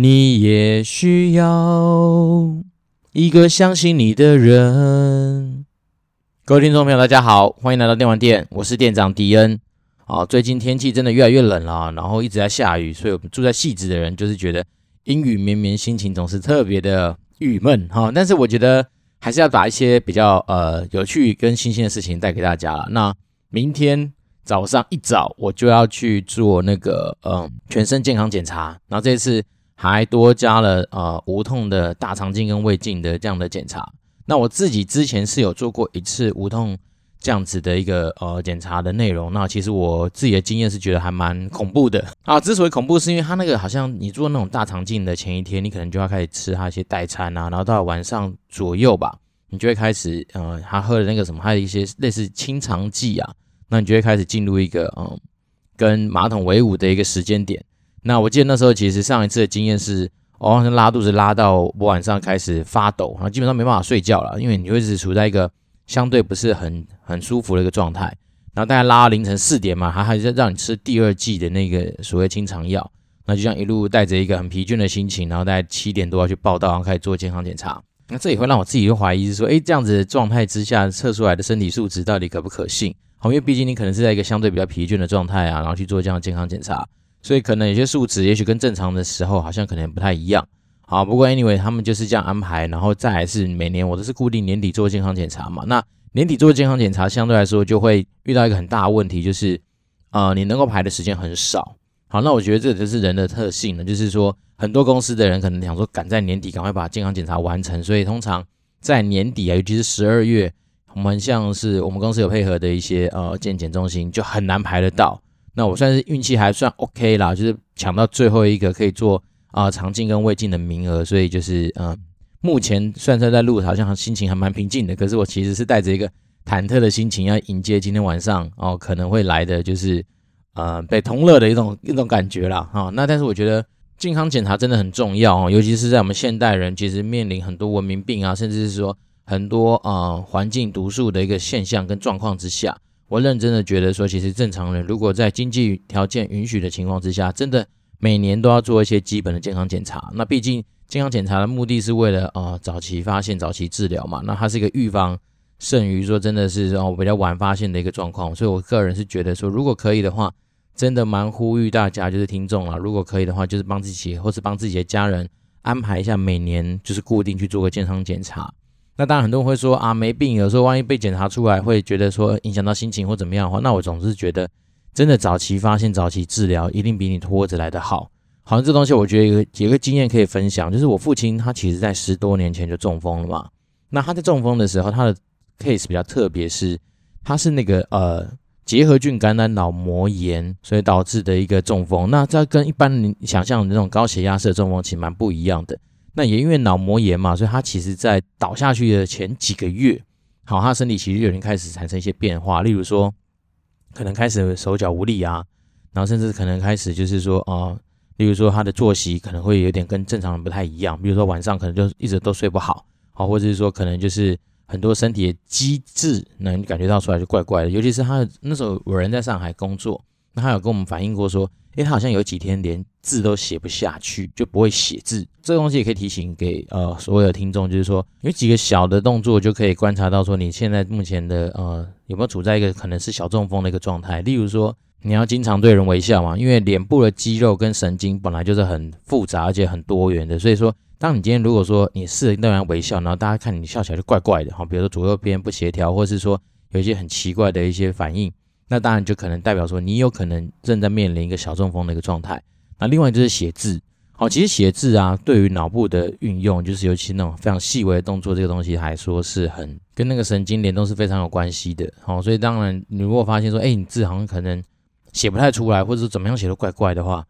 你也需要一个相信你的人。各位听众朋友，大家好，欢迎来到电玩店，我是店长迪恩。啊，最近天气真的越来越冷了，然后一直在下雨，所以我们住在汐止的人就是觉得阴雨绵绵，心情总是特别的郁闷哈。但是我觉得还是要把一些比较呃有趣跟新鲜的事情带给大家了。那明天早上一早我就要去做那个嗯全身健康检查，然后这次还多加了呃无痛的大肠镜跟胃镜的这样的检查。那我自己之前是有做过一次无痛。这样子的一个呃检查的内容，那其实我自己的经验是觉得还蛮恐怖的啊。之所以恐怖，是因为他那个好像你做那种大肠镜的前一天，你可能就要开始吃他一些代餐啊，然后到晚上左右吧，你就会开始呃，他喝的那个什么，还有一些类似清肠剂啊，那你就会开始进入一个嗯跟马桶为伍的一个时间点。那我记得那时候其实上一次的经验是，我好像拉肚子拉到我晚上开始发抖，然后基本上没办法睡觉了，因为你会一直处在一个。相对不是很很舒服的一个状态，然后大概拉到凌晨四点嘛，还还是让你吃第二剂的那个所谓清肠药，那就像一路带着一个很疲倦的心情，然后大概七点多要去报到，然后开始做健康检查。那这也会让我自己就怀疑是说，哎，这样子的状态之下测出来的身体素质到底可不可信？好，因为毕竟你可能是在一个相对比较疲倦的状态啊，然后去做这样的健康检查，所以可能有些数值也许跟正常的时候好像可能不太一样。好，不过 anyway，他们就是这样安排，然后再来是每年我都是固定年底做健康检查嘛。那年底做健康检查相对来说就会遇到一个很大的问题，就是呃你能够排的时间很少。好，那我觉得这就是人的特性了，就是说很多公司的人可能想说赶在年底赶快把健康检查完成，所以通常在年底啊，尤其是十二月，我们像是我们公司有配合的一些呃健检中心就很难排得到。那我算是运气还算 OK 啦，就是抢到最后一个可以做。啊，肠镜跟胃镜的名额，所以就是嗯，目前算算在路上，好像心情还蛮平静的。可是我其实是带着一个忐忑的心情，要迎接今天晚上哦可能会来的就是呃被同乐的一种一种感觉啦。哈、哦。那但是我觉得健康检查真的很重要哦，尤其是在我们现代人其实面临很多文明病啊，甚至是说很多呃环境毒素的一个现象跟状况之下，我认真的觉得说，其实正常人如果在经济条件允许的情况之下，真的。每年都要做一些基本的健康检查，那毕竟健康检查的目的是为了啊、呃、早期发现、早期治疗嘛，那它是一个预防胜于说真的是哦比较晚发现的一个状况，所以我个人是觉得说，如果可以的话，真的蛮呼吁大家就是听众啦，如果可以的话，就是帮自己或是帮自己的家人安排一下每年就是固定去做个健康检查。那当然很多人会说啊没病，有时候万一被检查出来会觉得说影响到心情或怎么样的话，那我总是觉得。真的早期发现、早期治疗，一定比你拖着来的好。好像这东西，我觉得有个有个经验可以分享，就是我父亲他其实在十多年前就中风了嘛。那他在中风的时候，他的 case 比较特别，是他是那个呃结核菌感染脑膜炎，所以导致的一个中风。那这跟一般你想象的那种高血压式的中风其实蛮不一样的。那也因为脑膜炎嘛，所以他其实在倒下去的前几个月，好，他身体其实就已经开始产生一些变化，例如说。可能开始手脚无力啊，然后甚至可能开始就是说啊、例如说他的作息可能会有点跟正常人不太一样，比如说晚上可能就一直都睡不好，好，或者是说可能就是很多身体的机制能感觉到出来就怪怪的，尤其是他那时候有人在上海工作，他有跟我们反映过说，诶，他好像有几天连字都写不下去，就不会写字。这个东西也可以提醒给呃所有的听众，就是说有几个小的动作就可以观察到说你现在目前的呃。有没有处在一个可能是小中风的一个状态？例如说，你要经常对人微笑嘛，因为脸部的肌肉跟神经本来就是很复杂而且很多元的，所以说，当你今天如果说你试着对人微笑，然后大家看你笑起来就怪怪的，哈，比如说左右边不协调，或是说有一些很奇怪的一些反应，那当然就可能代表说你有可能正在面临一个小中风的一个状态。那另外就是写字。好，其实写字啊，对于脑部的运用，就是尤其那种非常细微的动作，这个东西还说是很跟那个神经联动是非常有关系的。好，所以当然，你如果发现说，哎，你字好像可能写不太出来，或者是怎么样写都怪怪的话，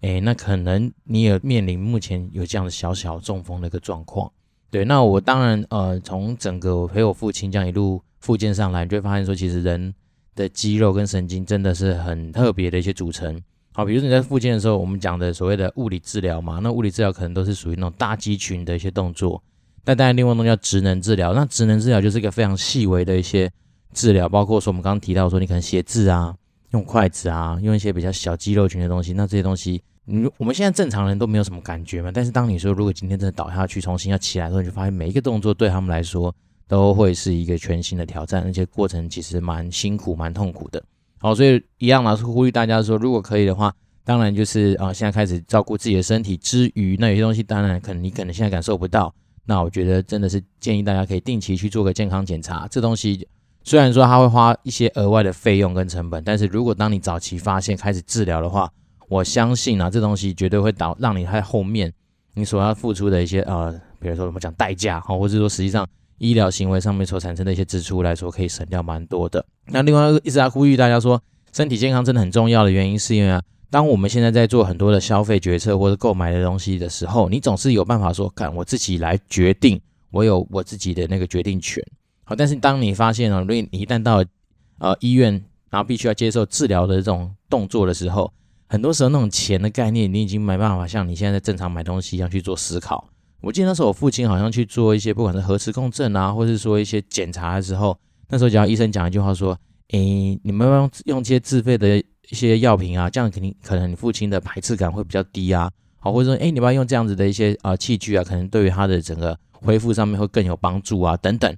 哎，那可能你也面临目前有这样的小小中风的一个状况。对，那我当然，呃，从整个我陪我父亲这样一路复健上来，你就会发现说，其实人的肌肉跟神经真的是很特别的一些组成。好，比如你在复健的时候，我们讲的所谓的物理治疗嘛，那物理治疗可能都是属于那种大肌群的一些动作。但当然，另外一种叫职能治疗，那职能治疗就是一个非常细微的一些治疗，包括说我们刚刚提到说，你可能写字啊，用筷子啊，用一些比较小肌肉群的东西，那这些东西，你我们现在正常人都没有什么感觉嘛。但是当你说如果今天真的倒下去，重新要起来的时候，你就发现每一个动作对他们来说都会是一个全新的挑战，而且过程其实蛮辛苦、蛮痛苦的。好，所以一样嘛，是呼吁大家说，如果可以的话，当然就是啊，现在开始照顾自己的身体之余，那有些东西当然可能你可能现在感受不到，那我觉得真的是建议大家可以定期去做个健康检查，这东西。虽然说它会花一些额外的费用跟成本，但是如果当你早期发现开始治疗的话，我相信啊，这东西绝对会导让你在后面你所要付出的一些呃，比如说怎么讲代价哈，或者说实际上医疗行为上面所产生的一些支出来说，可以省掉蛮多的。那另外一直在呼吁大家说，身体健康真的很重要的原因，是因为啊，当我们现在在做很多的消费决策或者购买的东西的时候，你总是有办法说，看我自己来决定，我有我自己的那个决定权。好，但是当你发现了，如果你一旦到呃医院，然后必须要接受治疗的这种动作的时候，很多时候那种钱的概念，你已经没办法像你现在在正常买东西一样去做思考。我记得那时候我父亲好像去做一些不管是核磁共振啊，或是说一些检查的时候，那时候只要医生讲一句话说：“诶，你们要用用这些自费的一些药品啊，这样肯定可能你父亲的排斥感会比较低啊。”好，或者说诶，你不要用这样子的一些啊、器具啊，可能对于他的整个恢复上面会更有帮助啊，等等。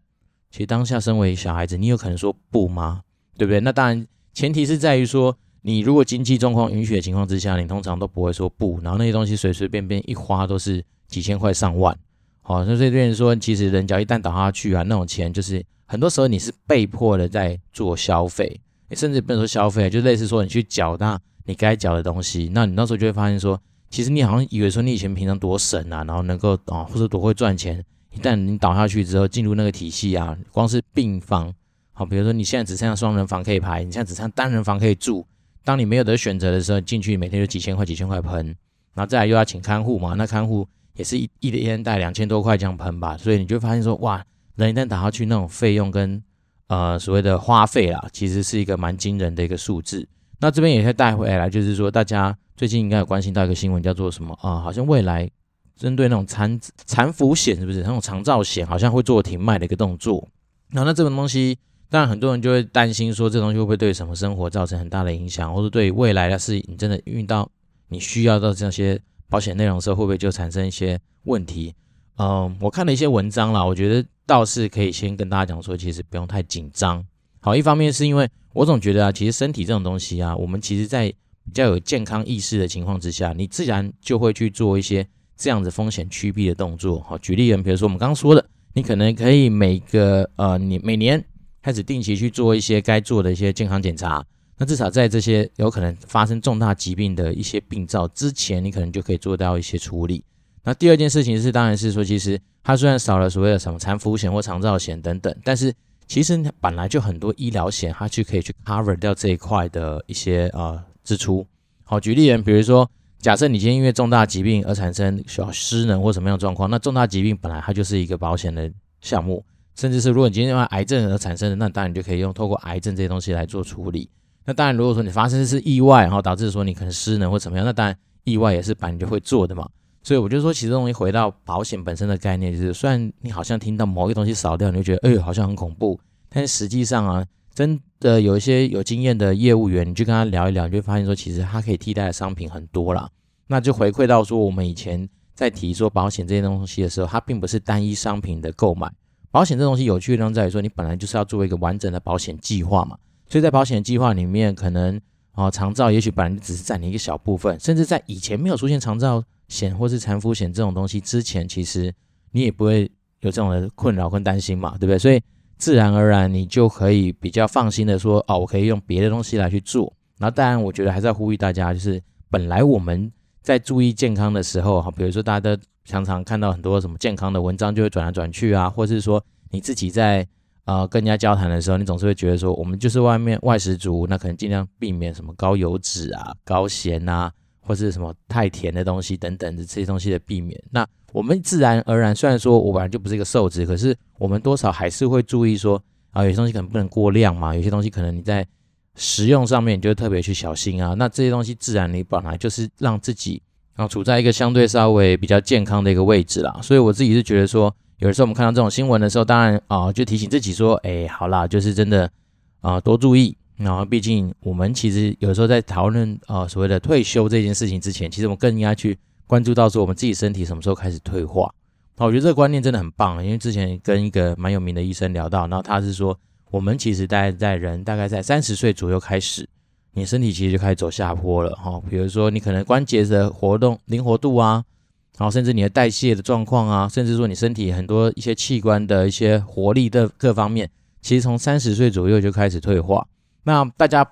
其实当下身为小孩子，你有可能说不吗？对不对？那当然，前提是在于说，你如果经济状况允许的情况之下，你通常都不会说不。然后那些东西随随便便一花都是几千块上万。好，那所以这边说，其实人只要一旦倒下去啊，那种钱就是很多时候你是被迫的在做消费，甚至不能说消费，就类似说你去缴纳你该缴的东西。那你那时候就会发现说，其实你好像以为说你以前平常多省啊，然后能够啊，或者多会赚钱。一旦你倒下去之后，进入那个体系啊，光是病房，好，比如说你现在只剩下双人房可以排，你现在只剩单人房可以住。当你没有得选择的时候，进去每天就几千块、几千块喷，然后再来又要请看护嘛，那看护也是一一天带两千多块这样喷吧，所以你就发现说，哇，人一旦打下去，那种费用跟呃所谓的花费啦，其实是一个蛮惊人的一个数字。那这边也可以带回来，就是说大家最近应该有关心到一个新闻，叫做什么啊、呃？好像未来。针对那种残残服险是不是那种长照险，好像会做停卖的一个动作。然后那这种东西，当然很多人就会担心说，这东西会不会对什么生活造成很大的影响，或者对未来的是你真的遇到你需要到这些保险内容的时候，会不会就产生一些问题？嗯，我看了一些文章啦，我觉得倒是可以先跟大家讲说，其实不用太紧张。好，一方面是因为我总觉得啊，其实身体这种东西啊，我们其实在比较有健康意识的情况之下，你自然就会去做一些。这样子风险趋避的动作，好，举例人，比如说我们刚刚说的，你可能可以每个呃，你每年开始定期去做一些该做的一些健康检查，那至少在这些有可能发生重大疾病的一些病灶之前，你可能就可以做到一些处理。那第二件事情是，当然是说，其实它虽然少了所谓的什么残服险或长照险等等，但是其实本来就很多医疗险，它就可以去 cover 掉这一块的一些呃支出。好，举例人，比如说。假设你今天因为重大疾病而产生需要失能或什么样的状况，那重大疾病本来它就是一个保险的项目，甚至是如果你今天因为癌症而产生的，那当然你就可以用透过癌症这些东西来做处理。那当然，如果说你发生的是意外，然后导致说你可能失能或怎么样，那当然意外也是本来就会做的嘛。所以我就说，其实东西回到保险本身的概念，就是虽然你好像听到某一个东西少掉，你就觉得哎呦好像很恐怖，但实际上啊。真的有一些有经验的业务员，你去跟他聊一聊，你就发现说，其实他可以替代的商品很多啦。那就回馈到说，我们以前在提说保险这些东西的时候，它并不是单一商品的购买。保险这东西有趣的地方在于说，你本来就是要做一个完整的保险计划嘛。所以在保险计划里面，可能啊长照也许本来只是占你一个小部分，甚至在以前没有出现长照险或是残扶险这种东西之前，其实你也不会有这种的困扰跟担心嘛，对不对？所以。自然而然，你就可以比较放心的说，哦，我可以用别的东西来去做。然后，当然，我觉得还是要呼吁大家，就是本来我们在注意健康的时候，哈，比如说大家都常常看到很多什么健康的文章，就会转来转去啊，或是说你自己在呃跟人家交谈的时候，你总是会觉得说，我们就是外面外食族，那可能尽量避免什么高油脂啊、高咸啊，或是什么太甜的东西等等的这些东西的避免。那我们自然而然，虽然说我本来就不是一个瘦子，可是我们多少还是会注意说啊，有些东西可能不能过量嘛，有些东西可能你在食用上面你就特别去小心啊。那这些东西自然你本来就是让自己啊处在一个相对稍微比较健康的一个位置啦。所以我自己是觉得说，有的时候我们看到这种新闻的时候，当然啊就提醒自己说，哎，好啦，就是真的啊多注意然后毕竟我们其实有时候在讨论啊所谓的退休这件事情之前，其实我们更应该去关注到说我们自己身体什么时候开始退化。我觉得这个观念真的很棒，因为之前跟一个蛮有名的医生聊到，然后他是说，我们其实大概在人大概在三十岁左右开始，你身体其实就开始走下坡了哈。比如说你可能关节的活动灵活度啊，然后甚至你的代谢的状况啊，甚至说你身体很多一些器官的一些活力的各方面，其实从三十岁左右就开始退化。那大家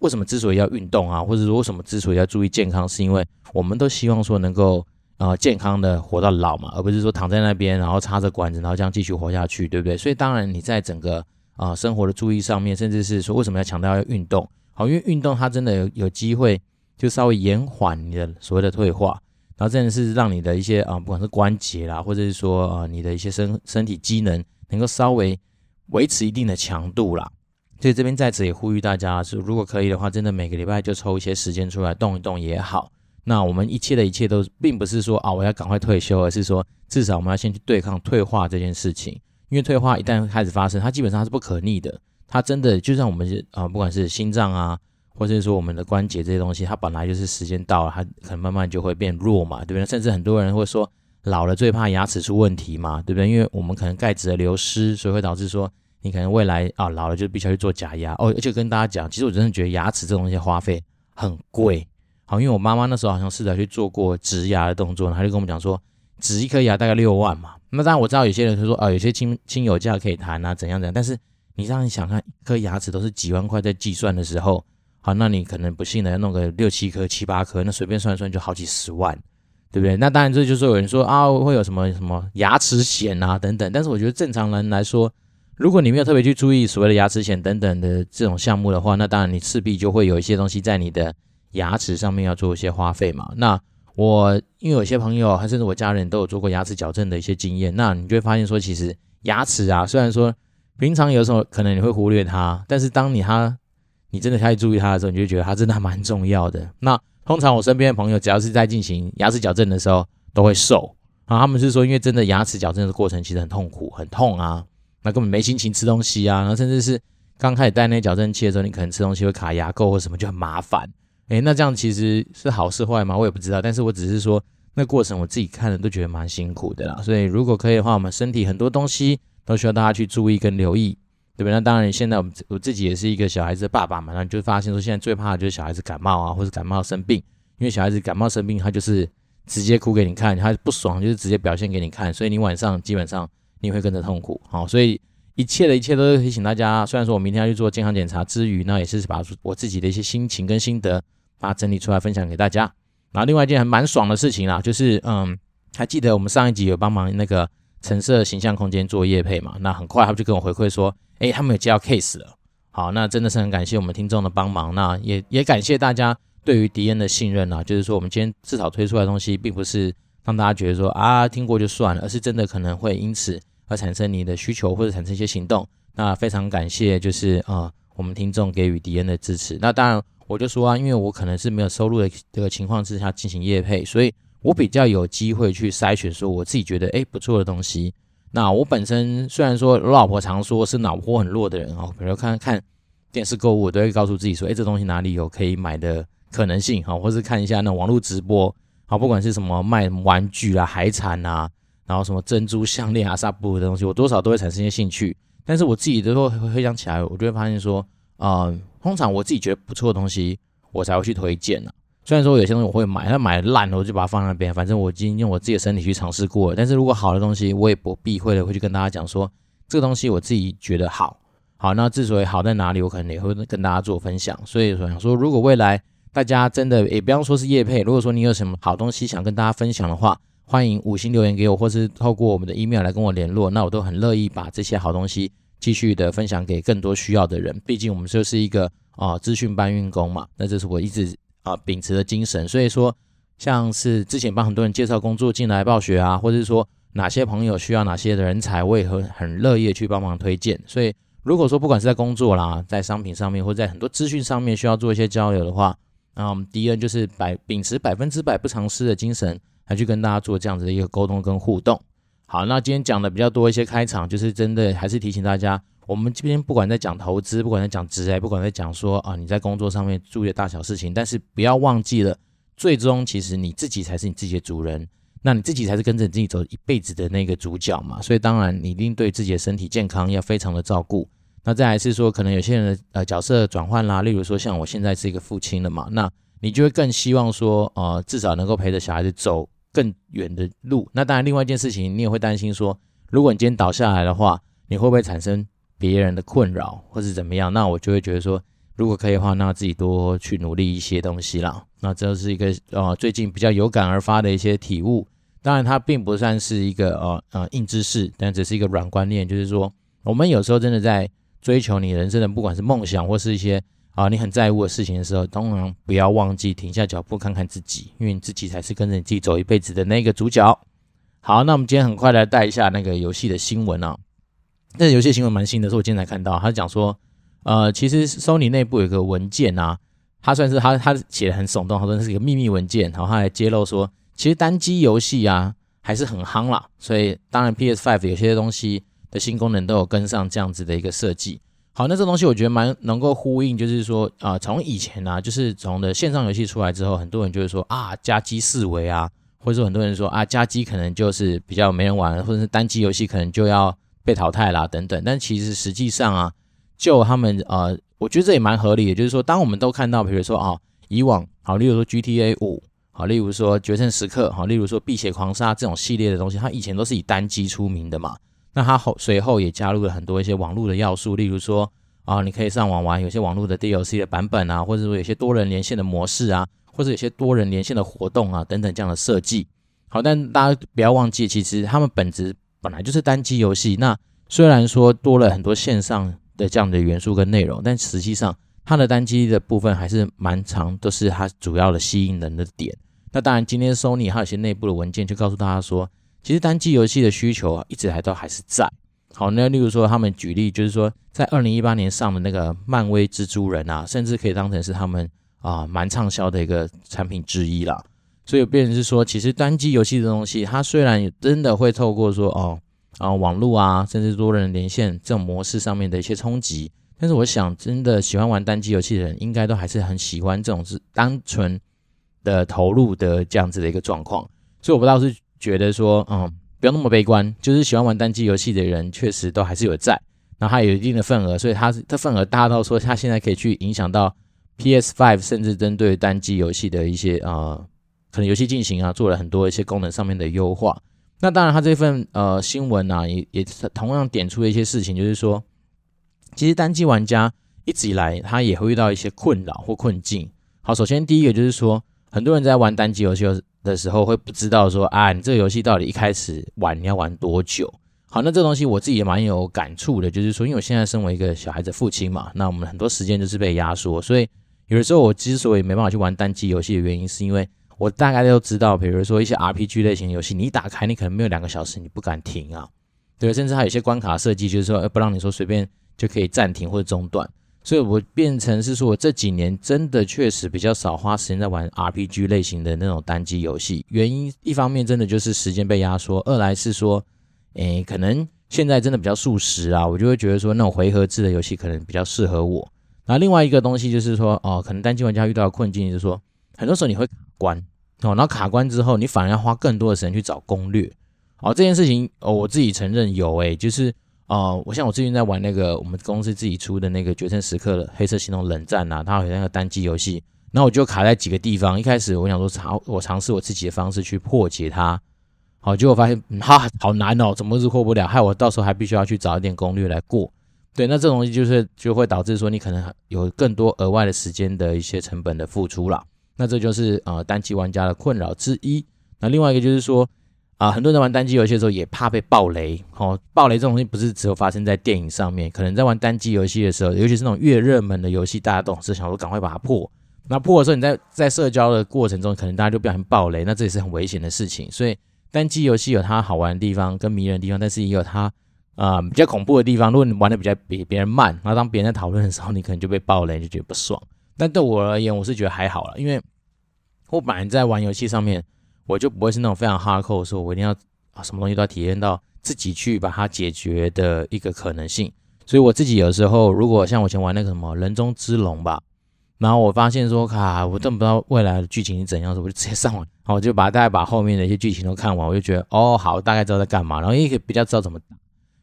为什么之所以要运动啊，或者说为什么之所以要注意健康，是因为我们都希望说能够。啊、健康的活到老嘛，而不是说躺在那边，然后插着管子，然后这样继续活下去，对不对？所以当然你在整个啊、生活的注意上面，甚至是说为什么要强调要运动？好，因为运动它真的有有机会就稍微延缓你的所谓的退化，然后真的是让你的一些啊、不管是关节啦，或者是说啊、你的一些身身体机能能够稍微维持一定的强度啦。所以这边在此也呼吁大家，是如果可以的话，真的每个礼拜就抽一些时间出来动一动也好。那我们一切的一切都并不是说啊，我要赶快退休，而是说至少我们要先去对抗退化这件事情。因为退化一旦开始发生，它基本上是不可逆的。它真的就像我们啊，不管是心脏啊，或者是说我们的关节这些东西，它本来就是时间到了，它可能慢慢就会变弱嘛，对不对？甚至很多人会说，老了最怕牙齿出问题嘛，对不对？因为我们可能钙质的流失，所以会导致说你可能未来啊老了就必须要去做假牙哦。而且跟大家讲，其实我真的觉得牙齿这东西花费很贵。好，因为我妈妈那时候好像试着去做过植牙的动作，她就跟我们讲说，植一颗牙大概六万嘛。那当然我知道有些人就说，啊、有些亲亲友价可以谈啊，怎样怎样。但是你让你想看一颗牙齿都是几万块在计算的时候，好，那你可能不幸的要弄个六七颗、七八颗，那随便算一算就好几十万，对不对？那当然这就是有人说啊，会有什么什么牙齿险啊等等。但是我觉得正常人来说，如果你没有特别去注意所谓的牙齿险等等的这种项目的话，那当然你势必就会有一些东西在你的。牙齿上面要做一些花费嘛？那我因为有些朋友，甚至我家人都有做过牙齿矫正的一些经验，那你就会发现说，其实牙齿啊，虽然说平常有时候可能你会忽略它，但是当你它你真的开始注意它的时候，你就觉得它真的还蛮重要的。那通常我身边的朋友，只要是在进行牙齿矫正的时候，都会瘦啊。他们是说，因为真的牙齿矫正的过程其实很痛苦，很痛啊，那根本没心情吃东西啊，然后甚至是刚开始戴那矫正器的时候，你可能吃东西会卡牙垢或什么，就很麻烦。诶，那这样其实是好是坏吗？我也不知道。但是我只是说，那过程我自己看了都觉得蛮辛苦的啦。所以如果可以的话，我们身体很多东西都需要大家去注意跟留意，对不对？那当然，现在我们我自己也是一个小孩子的爸爸嘛，那就发现说，现在最怕的就是小孩子感冒啊，或者感冒生病。因为小孩子感冒生病，他就是直接哭给你看，他不爽就是直接表现给你看，所以你晚上基本上你会跟着痛苦。好，所以一切的一切都是提醒大家。虽然说我明天要去做健康检查之余，那也是把我自己的一些心情跟心得。把它整理出来分享给大家。然后另外一件还蛮爽的事情啦，就是嗯，还记得我们上一集有帮忙那个橙色形象空间做业配嘛？那很快他就跟我回馈说，诶，他们有接到 case 了。好，那真的是很感谢我们听众的帮忙。那也也感谢大家对于迪恩的信任啊，就是说我们今天至少推出来的东西，并不是让大家觉得说啊听过就算了，而是真的可能会因此而产生你的需求或者产生一些行动。那非常感谢，就是啊、呃、我们听众给予迪恩的支持。那当然。我就说啊，因为我可能是没有收入的这个情况之下进行业配，所以我比较有机会去筛选说我自己觉得诶不错的东西。那我本身虽然说我老婆常说是脑波很弱的人哦，比如看看电视购物，我都会告诉自己说，诶这东西哪里有可以买的可能性哈，或是看一下那网络直播，好，不管是什么卖玩具啊、海产啊，然后什么珍珠项链啊、纱布的东西，我多少都会产生一些兴趣。但是我自己都会回想起来，我就会发现说，啊、通常我自己觉得不错的东西，我才会去推荐呢。虽然说有些东西我会买，但买烂了我就把它放在那边。反正我已经用我自己的身体去尝试过了。但是如果好的东西，我也不避讳的会去跟大家讲说，这个东西我自己觉得好。好，那之所以好在哪里，我可能也会跟大家做分享。所以说想说，如果未来大家真的也不要说是叶配，如果说你有什么好东西想跟大家分享的话，欢迎五星留言给我，或是透过我们的 email 来跟我联络，那我都很乐意把这些好东西。继续的分享给更多需要的人，毕竟我们就是一个啊资讯搬运工嘛，那这是我一直啊秉持的精神。所以说，像是之前帮很多人介绍工作进来暴雪啊，或者是说哪些朋友需要哪些人才，我也会很乐意去帮忙推荐。所以如果说不管是在工作啦，在商品上面，或在很多资讯上面需要做一些交流的话，那我们迪恩就是百秉持百分之百不藏私的精神，来去跟大家做这样子的一个沟通跟互动。好，那今天讲的比较多一些开场，就是真的还是提醒大家，我们这边不管在讲投资，不管在讲职业，不管在讲说啊你在工作上面注意的大小事情，但是不要忘记了，最终其实你自己才是你自己的主人，那你自己才是跟着你自己走一辈子的那个主角嘛。所以当然你一定对自己的身体健康要非常的照顾。那再来是说，可能有些人的呃角色转换啦，例如说像我现在是一个父亲了嘛，那你就会更希望说，呃，至少能够陪着小孩子走更远的路。那当然，另外一件事情，你也会担心说，如果你今天倒下来的话，你会不会产生别人的困扰或是怎么样？那我就会觉得说，如果可以的话，那自己多去努力一些东西啦。那这是一个呃最近比较有感而发的一些体悟。当然，它并不算是一个呃呃硬知识，但只是一个软观念，就是说，我们有时候真的在。追求你人生的，不管是梦想或是一些啊你很在乎的事情的时候，当然不要忘记停下脚步看看自己，因为你自己才是跟着你自己走一辈子的那个主角。好，那我们今天很快来带一下那个游戏的新闻啊。那有些新闻蛮新的，是我今天才看到，他讲说，呃，其实 Sony 内部有个文件啊，他算是他他写的很耸动，他说是一个秘密文件，然后他还揭露说，其实单机游戏啊还是很夯啦，所以当然 PS Five 有些东西。的新功能都有跟上这样子的一个设计。好，那这东西我觉得蛮能够呼应，就是说啊，从以前啊，就是从的线上游戏出来之后，很多人就会说啊，家机四维啊，或者说很多人说啊，家机可能就是比较没人玩，或者是单机游戏可能就要被淘汰啦等等。但其实实际上啊，就他们呃，我觉得这也蛮合理的，就是说，当我们都看到，比如说啊，以往好，例如说 GTA 五，好，例如说决胜时刻，好，例如说碧血狂杀这种系列的东西，它以前都是以单机出名的嘛。那它后随后也加入了很多一些网络的要素，例如说啊，你可以上网玩有些网络的 DLC 的版本啊，或者说有些多人连线的模式啊，或者有些多人连线的活动啊等等这样的设计。好，但大家不要忘记，其实他们本质本来就是单机游戏。那虽然说多了很多线上的这样的元素跟内容，但实际上它的单机的部分还是蛮长，都是它主要的吸引人的点。那当然，今天 Sony 还有些内部的文件就告诉大家说。其实单机游戏的需求啊，一直还都还是在。好，那例如说他们举例，就是说在二零一八年上的那个漫威蜘蛛人啊，甚至可以当成是他们啊蛮畅销的一个产品之一啦。所以变成是说，其实单机游戏的东西，它虽然真的会透过说哦啊网络啊，甚至多人连线这种模式上面的一些冲击，但是我想真的喜欢玩单机游戏的人，应该都还是很喜欢这种是单纯的投入的这样子的一个状况。所以我不知道是。觉得说，嗯，不要那么悲观，就是喜欢玩单机游戏的人，确实都还是有在，然后还有一定的份额，所以它它份额大到说，它现在可以去影响到 PS5，甚至针对单机游戏的一些呃，可能游戏进行啊，做了很多一些功能上面的优化。那当然，他这份呃新闻啊，也也同样点出了一些事情，就是说，其实单机玩家一直以来，他也会遇到一些困扰或困境。好，首先第一个就是说，很多人在玩单机游戏的时候会不知道说啊，你这个游戏到底一开始玩你要玩多久？好，那这东西我自己也蛮有感触的，就是说，因为我现在身为一个小孩子父亲嘛，那我们很多时间就是被压缩，所以有的时候我之所以没办法去玩单机游戏的原因，是因为我大概都知道，比如说一些 RPG 类型游戏，你一打开你可能没有两个小时，你不敢停啊，对，甚至还有一些关卡设计，就是说不让你说随便就可以暂停或者中断。所以我变成是说，我这几年真的确实比较少花时间在玩 RPG 类型的那种单机游戏。原因一方面真的就是时间被压缩，二来是说，诶，可能现在真的比较速食啊，我就会觉得说那种回合制的游戏可能比较适合我。那另外一个东西就是说，哦，可能单机玩家遇到的困境就是说，很多时候你会卡关哦，然后卡关之后，你反而要花更多的时间去找攻略。哦，这件事情哦，我自己承认有诶，就是。哦、我像我最近在玩那个我们公司自己出的那个《决胜时刻》的黑色行动冷战啊，它有那个单机游戏，然后我就卡在几个地方。一开始我想说尝我尝试我自己的方式去破解它，好，结果发现哈好难哦，怎么是破不了？害我到时候还必须要去找一点攻略来过。对，那这种东西就是就会导致说你可能有更多额外的时间的一些成本的付出啦。那这就是呃单机玩家的困扰之一。那另外一个就是说。啊，很多人玩单机游戏的时候也怕被爆雷，哦，爆雷这种东西不是只有发生在电影上面，可能在玩单机游戏的时候，尤其是那种越热门的游戏，大家都是想说赶快把它破。那破的时候，你在在社交的过程中，可能大家就不小心爆雷，那这也是很危险的事情。所以单机游戏有它好玩的地方跟迷人的地方，但是也有它啊、比较恐怖的地方。如果你玩的比较比别人慢，然后当别人在讨论的时候，你可能就被爆雷，就觉得不爽。但对我而言，我是觉得还好了，因为我本来在玩游戏上面。我就不会是那种非常 hardcore 说，我一定要啊什么东西都要体验到自己去把它解决的一个可能性。所以我自己有时候如果像我以前玩那个什么人中之龙吧，然后我发现说卡，我真不知道未来的剧情是怎样，我就直接上网，然后我就把大概把后面的一些剧情都看完，我就觉得哦好，大概知道在干嘛，然后也可以比较知道怎么打，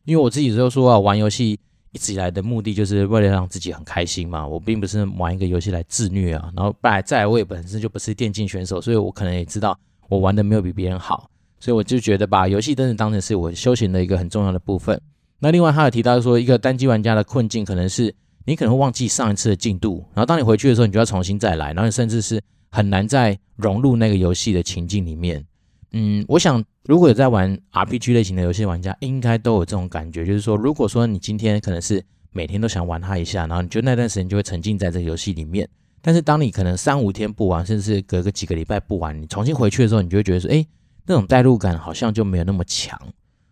因为我自己就说啊，玩游戏。一直以来的目的就是为了让自己很开心嘛，我并不是玩一个游戏来自虐啊。然后，再来，再来，我也本身就不是电竞选手，所以我可能也知道我玩的没有比别人好，所以我就觉得把游戏真的当成是我休闲的一个很重要的部分。那另外，他有提到说，一个单机玩家的困境可能是你可能会忘记上一次的进度，然后当你回去的时候，你就要重新再来，然后你甚至是很难再融入那个游戏的情境里面。嗯，我想如果有在玩 RPG 类型的游戏玩家，应该都有这种感觉，就是说，如果说你今天可能是每天都想玩它一下，然后你就那段时间就会沉浸在这个游戏里面。但是当你可能三五天不玩，甚至隔个几个礼拜不玩，你重新回去的时候，你就会觉得说，诶，那种代入感好像就没有那么强。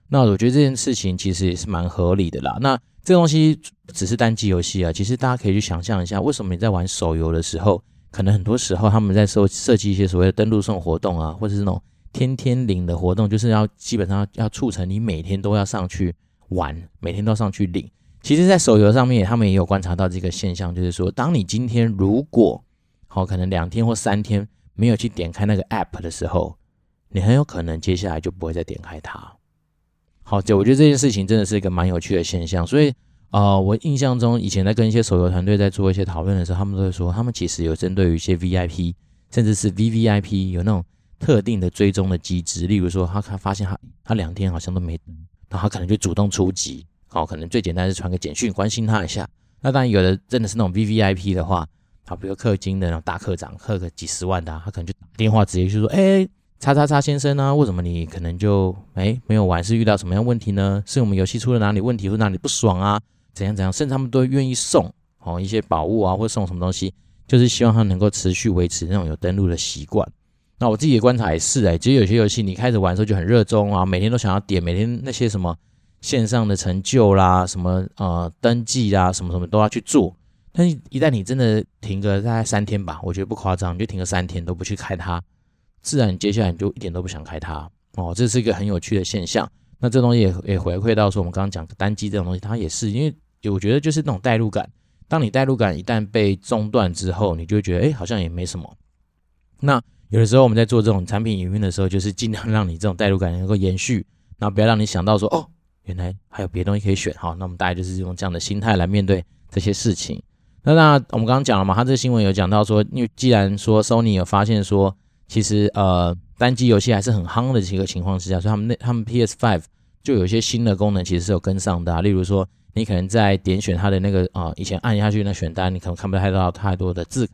那我觉得这件事情其实也是蛮合理的啦。那这东西只是单机游戏啊，其实大家可以去想象一下，为什么你在玩手游的时候，可能很多时候他们在设设计一些所谓的登录送活动啊，或者是那种。天天领的活动就是要基本上要促成你每天都要上去玩，每天都上去领。其实，在手游上面，他们也有观察到这个现象，就是说，当你今天如果好可能两天或三天没有去点开那个 app 的时候，你很有可能接下来就不会再点开它。好，就我觉得这件事情真的是一个蛮有趣的现象。所以，呃，我印象中以前在跟一些手游团队在做一些讨论的时候，他们都会说，他们其实有针对于一些 VIP，甚至是 VVIP 有那种。特定的追踪的机制，例如说，他他发现他他两天好像都没登，然后他可能就主动出击，好，可能最简单是传个简讯关心他一下。那当然有的真的是那种 VVIP 的话，好，比如氪金的那种大课长，氪个几十万的，他可能就打电话直接就说，哎，叉叉叉先生呢，为什么你可能就哎没有玩，是遇到什么样问题呢？是我们游戏出了哪里问题，或哪里不爽啊？怎样怎样？甚至他们都愿意送哦一些宝物啊，或送什么东西，就是希望他能够持续维持那种有登录的习惯。那我自己的观察也是哎、其实有些游戏你开始玩的时候就很热衷啊，每天都想要点，每天那些什么线上的成就啦，什么呃登记啦，什么什么都要去做。但是一旦你真的停个大概三天吧，我觉得不夸张，你就停个三天都不去开它，自然接下来你就一点都不想开它哦。这是一个很有趣的现象。那这东西也也回馈到说，我们刚刚讲的单机这种东西，它也是因为我觉得就是那种代入感。当你代入感一旦被中断之后，你就觉得哎，好像也没什么。那有的时候我们在做这种产品营运的时候，就是尽量让你这种代入感能够延续，然后不要让你想到说哦，原来还有别的东西可以选。好，那我们大概就是用这样的心态来面对这些事情。那那我们刚刚讲了嘛，他这个新闻有讲到说，因为既然说 Sony 有发现说，其实呃单机游戏还是很夯的这个情况之下，所以他们那他们 PS5 就有一些新的功能其实是有跟上的啊，例如说你可能在点选它的那个啊、以前按下去那选单，你可能看不太到太多的字。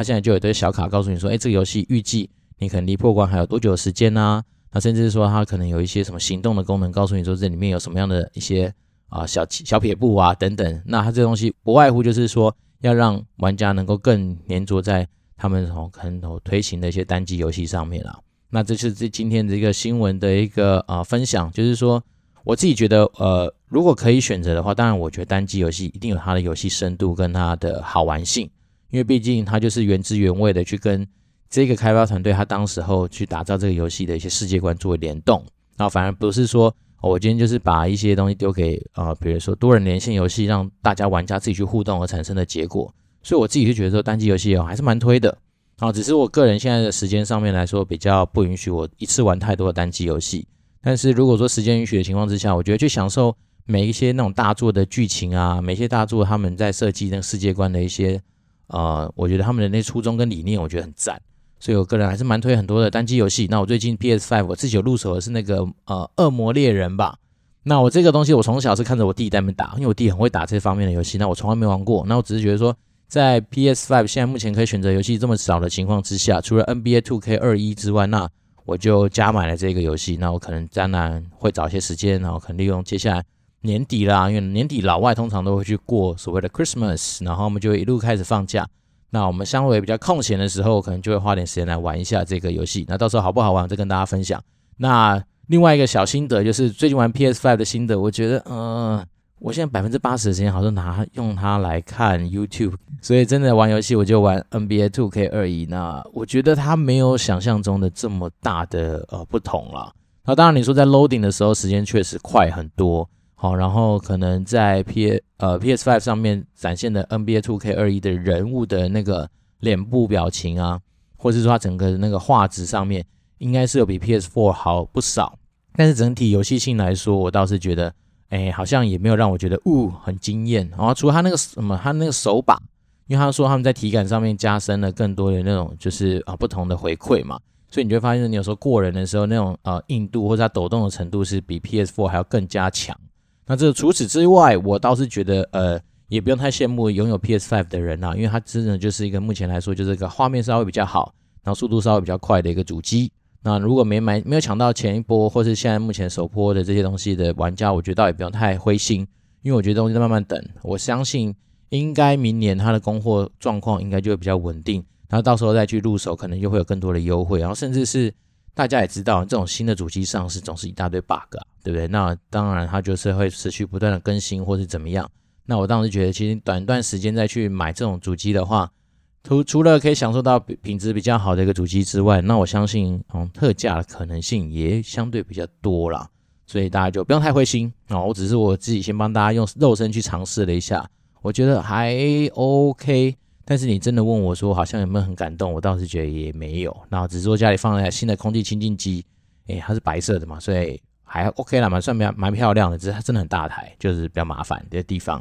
他现在就有一堆小卡告诉你说，哎，这个游戏预计你可能离破关还有多久的时间呢？那甚至说，它可能有一些什么行动的功能，告诉你说这里面有什么样的一些啊小小撇步啊等等。那它这东西不外乎就是说，要让玩家能够更黏着在他们从可能推行的一些单机游戏上面了。那这是这今天这个新闻的一个啊分享，就是说我自己觉得，呃，如果可以选择的话，当然我觉得单机游戏一定有它的游戏深度跟它的好玩性。因为毕竟它就是原汁原味的去跟这个开发团队他当时候去打造这个游戏的一些世界观作为联动，然后反而不是说，我今天就是把一些东西丢给啊、呃，比如说多人连线游戏，让大家玩家自己去互动而产生的结果。所以我自己就觉得说单机游戏哦还是蛮推的啊，只是我个人现在的时间上面来说比较不允许我一次玩太多的单机游戏。但是如果说时间允许的情况之下，我觉得去享受每一些那种大作的剧情啊，每一些大作他们在设计那个世界观的一些。呃，我觉得他们的那初衷跟理念，我觉得很赞，所以我个人还是蛮推很多的单机游戏。那我最近 P S Five，我自己有入手的是那个呃《恶魔猎人》吧。那我这个东西我从小是看着我弟在那边打，因为我弟很会打这方面的游戏，那我从来没玩过。那我只是觉得说，在 P S Five 现在目前可以选择游戏这么少的情况之下，除了 NBA 2K21 之外，那我就加买了这个游戏。那我可能将来会找一些时间，然后可能利用接下来。年底啦，因为年底老外通常都会去过所谓的 Christmas，然后我们就一路开始放假。那我们相对比较空闲的时候，可能就会花点时间来玩一下这个游戏。那到时候好不好玩，再跟大家分享。那另外一个小心得就是最近玩 PS5 的心得，我觉得，嗯、我现在百分之八十的时间好像拿用它来看 YouTube，所以真的玩游戏我就玩 NBA two K21。那我觉得它没有想象中的这么大的呃不同了。那当然你说在 loading 的时候，时间确实快很多。好，然后可能在 P 呃 PS Five 上面展现的 NBA 2K21 的人物的那个脸部表情啊，或者是说它整个那个画质上面，应该是有比 PS Four 好不少。但是整体游戏性来说，我倒是觉得，哎，好像也没有让我觉得，呜、呃，很惊艳。然后除了它那个什么，它那个手把，因为他说他们在体感上面加深了更多的那种，就是啊不同的回馈嘛。所以你就会发现，你有时候过人的时候，那种呃硬度或者它抖动的程度是比 PS Four 还要更加强。那这除此之外，我倒是觉得呃也不用太羡慕拥有 PS5 的人啊，因为它真的就是一个目前来说就是一个画面稍微比较好，然后速度稍微比较快的一个主机。那如果没买没有抢到前一波或是现在目前首波的这些东西的玩家，我觉得倒也不用太灰心，因为我觉得东西在慢慢等，我相信应该明年它的供货状况应该就会比较稳定。然后到时候再去入手，可能就会有更多的优惠。然后甚至是大家也知道，这种新的主机上市总是一大堆 bug 啊，对不对？那当然它就是会持续不断的更新，或是怎么样。那我当时觉得，其实短段时间再去买这种主机的话，除除了可以享受到品质比较好的一个主机之外，那我相信，嗯，特价的可能性也相对比较多啦。所以大家就不用太灰心啊。我只是我自己先帮大家用肉身去尝试了一下，我觉得还 OK。但是你真的问我说，好像有没有很感动？我倒是觉得也没有。那只是说家里放了台新的空气清净机，诶，它是白色的嘛，所以还 OK 啦，蛮算蛮蛮漂亮的。只是它真的很大台，就是比较麻烦这个地方。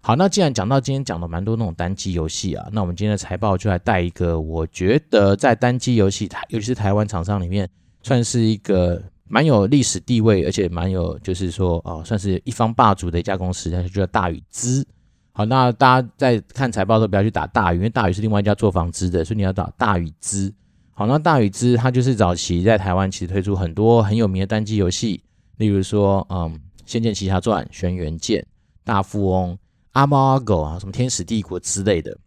好，那既然讲到今天讲的蛮多那种单机游戏啊，那我们今天的财报就来带一个，我觉得在单机游戏台，尤其是台湾厂商里面，算是一个蛮有历史地位，而且蛮有就是说哦，算是一方霸主的一家公司，它就叫大宇资。好，那大家在看财报的时候不要去打大宇，因为大宇是另外一家做纺织的，所以你要打大宇资。好，那大宇之它就是早期在台湾其实推出很多很有名的单机游戏，例如说，嗯，《仙剑奇侠传》、《轩辕剑》、《大富翁》、阿猫阿狗啊，什么《天使帝国》之类的。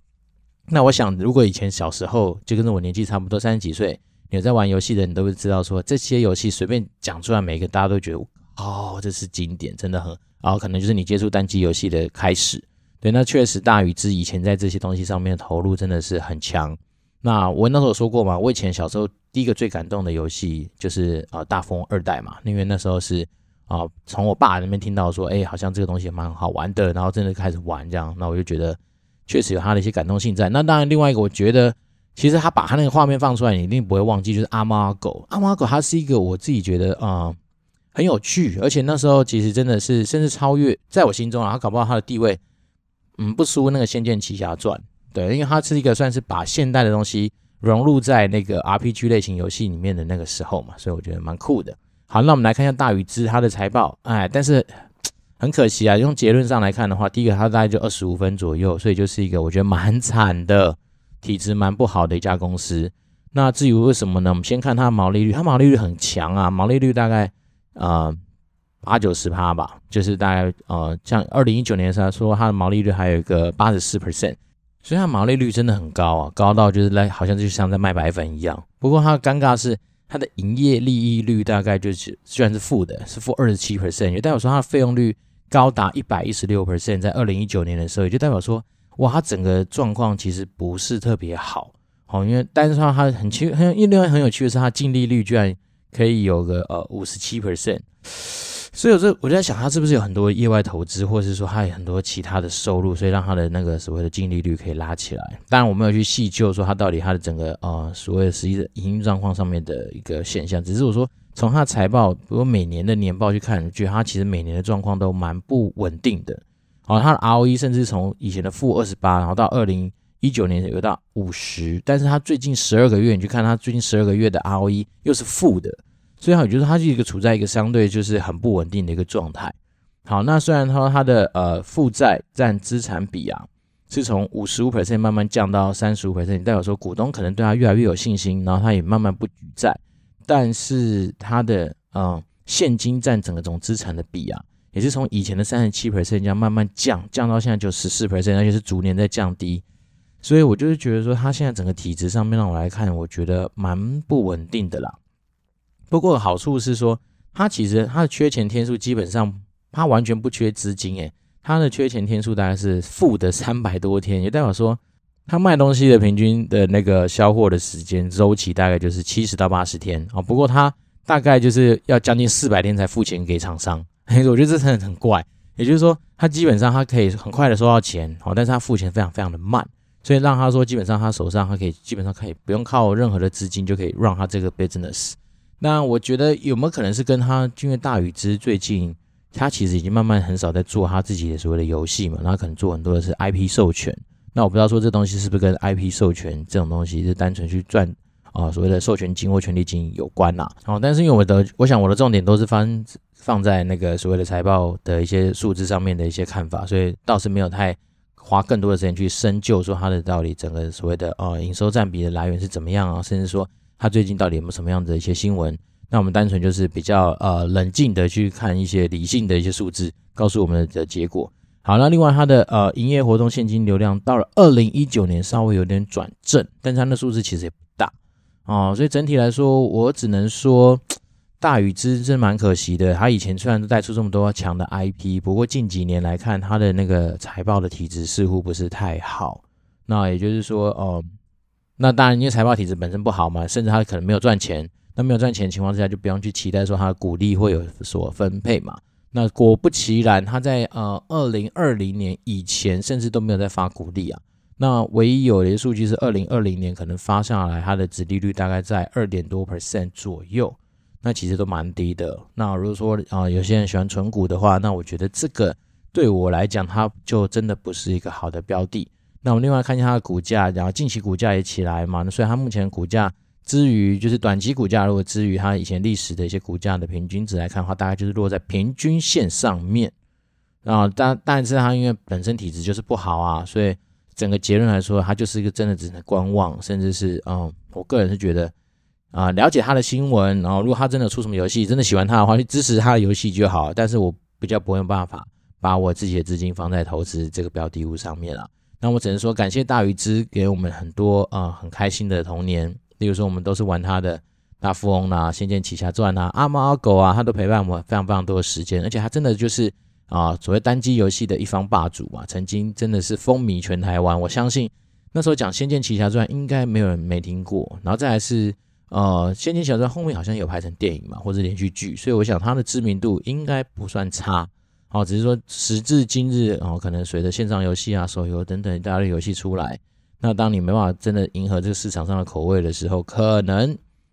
那我想，如果以前小时候就跟着我年纪差不多三十几岁，有在玩游戏的，你都会知道说这些游戏随便讲出来，每个大家都觉得哦，这是经典，真的很，然后可能就是你接触单机游戏的开始。对，那确实大宇之以前在这些东西上面投入真的是很强。那我那时候说过嘛，我以前小时候第一个最感动的游戏就是啊、呃、大富翁二代嘛，因为那时候是啊、呃、从我爸那边听到说，哎，好像这个东西蛮好玩的，然后真的开始玩这样，那我就觉得确实有它的一些感动性在。那当然另外一个我觉得，其实他把他那个画面放出来，你一定不会忘记，就是阿猫阿狗。阿猫阿狗它是一个我自己觉得啊、很有趣，而且那时候其实真的是甚至超越在我心中啊，搞不好它的地位。嗯，不输那个《仙剑奇侠传》，对，因为它是一个算是把现代的东西融入在那个 RPG 类型游戏里面的那个时候嘛，所以我觉得蛮酷的。好，那我们来看一下大宇之它的财报，哎，但是很可惜啊，用结论上来看的话，第一个它大概就二十五分左右，所以就是一个我觉得蛮惨的，体质蛮不好的一家公司。那至于为什么呢？我们先看它的毛利率，它毛利率很强啊，毛利率大概啊。呃八九十趴吧，就是大概呃，像二零一九年的时候说它的毛利率还有一个八十四 percent，所以它毛利率真的很高啊，高到就是来好像就像在卖白粉一样。不过它的尴尬是它的营业利益率大概就是虽然是负的，是负二十七 percent，也代表说它的费用率高达一百一十六 percent，在二零一九年的时候，也就代表说哇，它整个状况其实不是特别好，好，因为但是说它很奇很因为另外很有趣的是它净利率居然可以有个呃五十七 percent。所以，我这我就在想，他是不是有很多业外投资，或者是说他有很多其他的收入，所以让他的那个所谓的净利率可以拉起来。当然，我没有去细究说他到底他的整个呃所谓的实际的营运状况上面的一个现象，只是我说从他的财报，比如每年的年报去看，觉得他其实每年的状况都蛮不稳定的。好，他的 ROE 甚至从以前的负二十八，然后到二零一九年有到五十，但是他最近十二个月，你去看他最近十二个月的 ROE 又是负的。所以我觉得它是一个处在一个相对就是很不稳定的一个状态。好，那虽然说它的呃负债占资产比啊是从五十五 percent 慢慢降到三十五 percent，代表说股东可能对它越来越有信心，然后它也慢慢不举债。但是它的嗯、现金占整个总资产的比啊，也是从以前的三十七 percent 这样慢慢降，降到现在就十四 percent，而且是逐年在降低。所以我就是觉得说，它现在整个体质上面让我来看，我觉得蛮不稳定的啦。不过好处是说，他其实他的缺钱天数基本上他完全不缺资金，诶，他的缺钱天数大概是负的三百多天，也代表说他卖东西的平均的那个销货的时间周期大概就是七十到八十天啊。不过他大概就是要将近四百天才付钱给厂商，我觉得这真的很怪。也就是说，他基本上他可以很快的收到钱，好，但是他付钱非常非常的慢，所以让他说基本上他手上他可以基本上可以不用靠任何的资金就可以让他这个 business。那我觉得有没有可能是跟他因为大宇之最近他其实已经慢慢很少在做他自己的所谓的游戏嘛，那可能做很多的是 IP 授权。那我不知道说这东西是不是跟 IP 授权这种东西是单纯去赚啊所谓的授权金或权利金有关呐？好，但是因为我的我想我的重点都是放放在那个所谓的财报的一些数字上面的一些看法，所以倒是没有太花更多的时间去深究说它的到底整个所谓的呃营收占比的来源是怎么样啊，甚至说他最近到底有没有什么样的一些新闻？那我们单纯就是比较呃冷静的去看一些理性的一些数字，告诉我们的结果。好，那另外它的呃营业活动现金流量到了二零一九年稍微有点转正，但是它的数字其实也不大哦，所以整体来说，我只能说 大宇之真蛮可惜的。他以前虽然都带出这么多强的 IP，不过近几年来看，他的那个财报的体质似乎不是太好。那也就是说，哦、呃，那当然因为财报体质本身不好嘛，甚至它可能没有赚钱。那没有赚钱的情况之下，就不用去期待说它的股利会有所分配嘛。那果不其然，他在呃二零二零年以前甚至都没有在发股利啊。那唯一有的一个数据是二零二零年可能发下来，它的殖利率大概在二点多 percent 左右，那其实都蛮低的。那如果说啊、有些人喜欢存股的话，那我觉得这个对我来讲，它就真的不是一个好的标的。那我们另外看一下它的股价，然后近期股价也起来嘛，那所以它目前股价。至于就是短期股价，如果至于它以前历史的一些股价的平均值来看的话，大概就是落在平均线上面。啊，但但是它因为本身体质就是不好啊，所以整个结论来说，它就是一个真的只能观望，甚至是嗯，我个人是觉得啊，了解他的新闻，然后如果他真的出什么游戏，真的喜欢他的话，去支持他的游戏就好。但是我比较不会有办法把我自己的资金放在投资这个标的物上面了。那我只能说感谢大鱼之给我们很多啊很开心的童年。例如说，我们都是玩他的大富翁啊、仙剑奇侠传呐、阿猫阿狗啊，他都陪伴我们非常非常多的时间，而且他真的就是啊，所谓单机游戏的一方霸主嘛，曾经真的是风靡全台湾。我相信那时候讲仙剑奇侠传，应该没有人没听过。然后再来是呃，仙剑奇侠传后面好像有拍成电影嘛，或者连续剧，所以我想他的知名度应该不算差。哦，只是说时至今日哦，可能随着线上游戏啊、手游等等一大堆游戏出来。那当你没办法真的迎合这个市场上的口味的时候，可能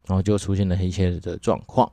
然后就出现了一些的状况。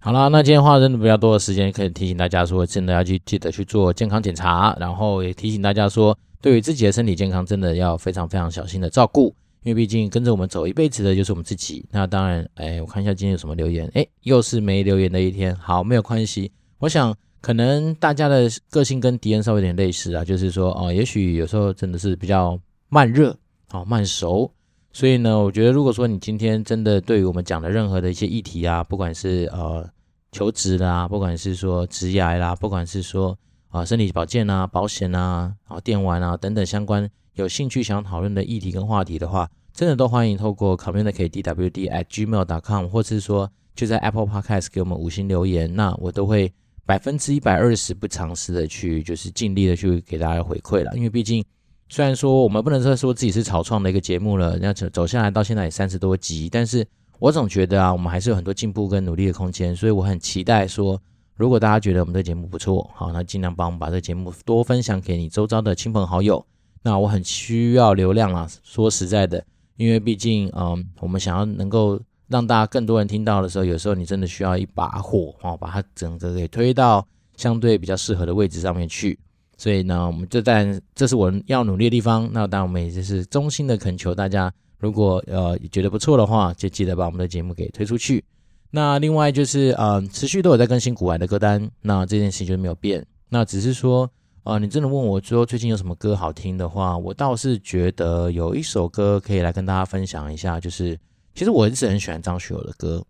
好啦，那今天花真的比较多的时间，可以提醒大家说，真的要去记得去做健康检查，然后也提醒大家说，对于自己的身体健康，真的要非常非常小心的照顾，因为毕竟跟着我们走一辈子的就是我们自己。那当然，哎，我看一下今天有什么留言，哎，又是没留言的一天。好，没有关系，我想可能大家的个性跟迪恩稍微有点类似啊，就是说，哦，也许有时候真的是比较慢热。哦慢熟，所以呢，我觉得如果说你今天真的对于我们讲的任何的一些议题啊，不管是呃求职啦，不管是说职涯啦，不管是说啊、身体保健啊、保险啊、啊电玩啊等等相关有兴趣想讨论的议题跟话题的话，真的都欢迎透过 communicatedwd@gmail.com，或是说就在 Apple Podcast 给我们五星留言，那我都会百分之一百二十不尝试的去就是尽力的去给大家回馈了，因为毕竟。虽然说我们不能再说自己是草创的一个节目了，那走走下来到现在也三十多集，但是我总觉得啊，我们还是有很多进步跟努力的空间，所以我很期待说，如果大家觉得我们这节目不错，好，那尽量帮我们把这节目多分享给你周遭的亲朋好友。那我很需要流量啊，说实在的，因为毕竟嗯，我们想要能够让大家更多人听到的时候，有时候你真的需要一把火哦，把它整个给推到相对比较适合的位置上面去。所以呢，我们这但这是我要努力的地方。那当然，我们也就是衷心的恳求大家，如果呃觉得不错的话，就记得把我们的节目给推出去。那另外就是呃，持续都有在更新古玩的歌单，那这件事情就没有变。那只是说，呃，你真的问我说最近有什么歌好听的话，我倒是觉得有一首歌可以来跟大家分享一下，就是其实我一直很喜欢张学友的歌。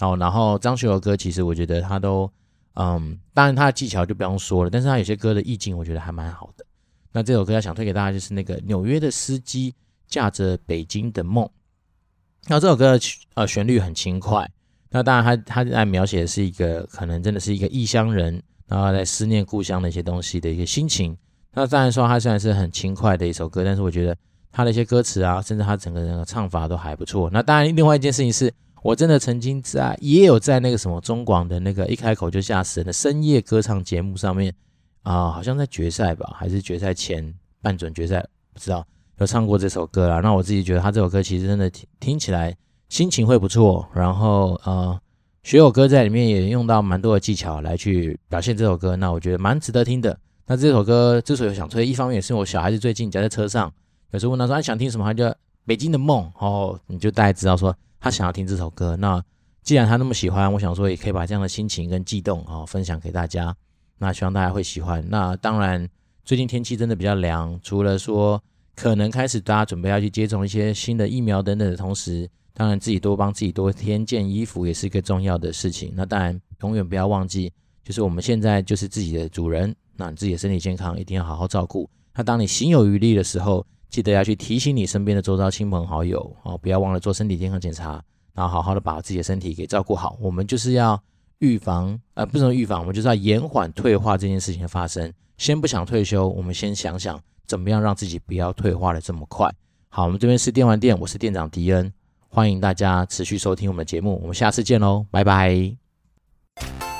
哦，然后张学友的歌其实我觉得他都。嗯，当然他的技巧就不用说了，但是他有些歌的意境我觉得还蛮好的。那这首歌要想推给大家就是那个纽约的司机驾着北京的梦。那这首歌的呃旋律很轻快，那当然他他在描写的是一个可能真的是一个异乡人，然后在思念故乡的一些东西的一个心情。那当然说他虽然是很轻快的一首歌，但是我觉得他的一些歌词啊，甚至他整个人的唱法都还不错。那当然另外一件事情是。我真的曾经在也有在那个什么中广的那个一开口就吓死人的深夜歌唱节目上面啊、好像在决赛吧，还是决赛前半准决赛，不知道有唱过这首歌啦。那我自己觉得他这首歌其实真的听听起来心情会不错，然后呃，学友哥在里面也用到蛮多的技巧来去表现这首歌，那我觉得蛮值得听的。那这首歌之所以想推，一方面也是我小孩子最近夹在车上，有时候问他说他想听什么，他就北京的梦哦，你就大概知道说。他想要听这首歌，那既然他那么喜欢，我想说也可以把这样的心情跟悸动、哦、分享给大家。那希望大家会喜欢。那当然，最近天气真的比较凉，除了说可能开始大家准备要去接种一些新的疫苗等等的同时，当然自己多帮自己多添件衣服也是一个重要的事情。那当然，永远不要忘记，就是我们现在就是自己的主人，那你自己的身体健康一定要好好照顾。那当你心有余力的时候，记得要去提醒你身边的周遭亲朋好友哦，不要忘了做身体健康检查，然后好好的把自己的身体给照顾好。我们就是要预防，呃，不能预防，我们就是要延缓退化这件事情的发生。先不想退休，我们先想想怎么样让自己不要退化的这么快。好，我们这边是电玩店，我是店长迪恩，欢迎大家持续收听我们的节目，我们下次见喽，拜拜。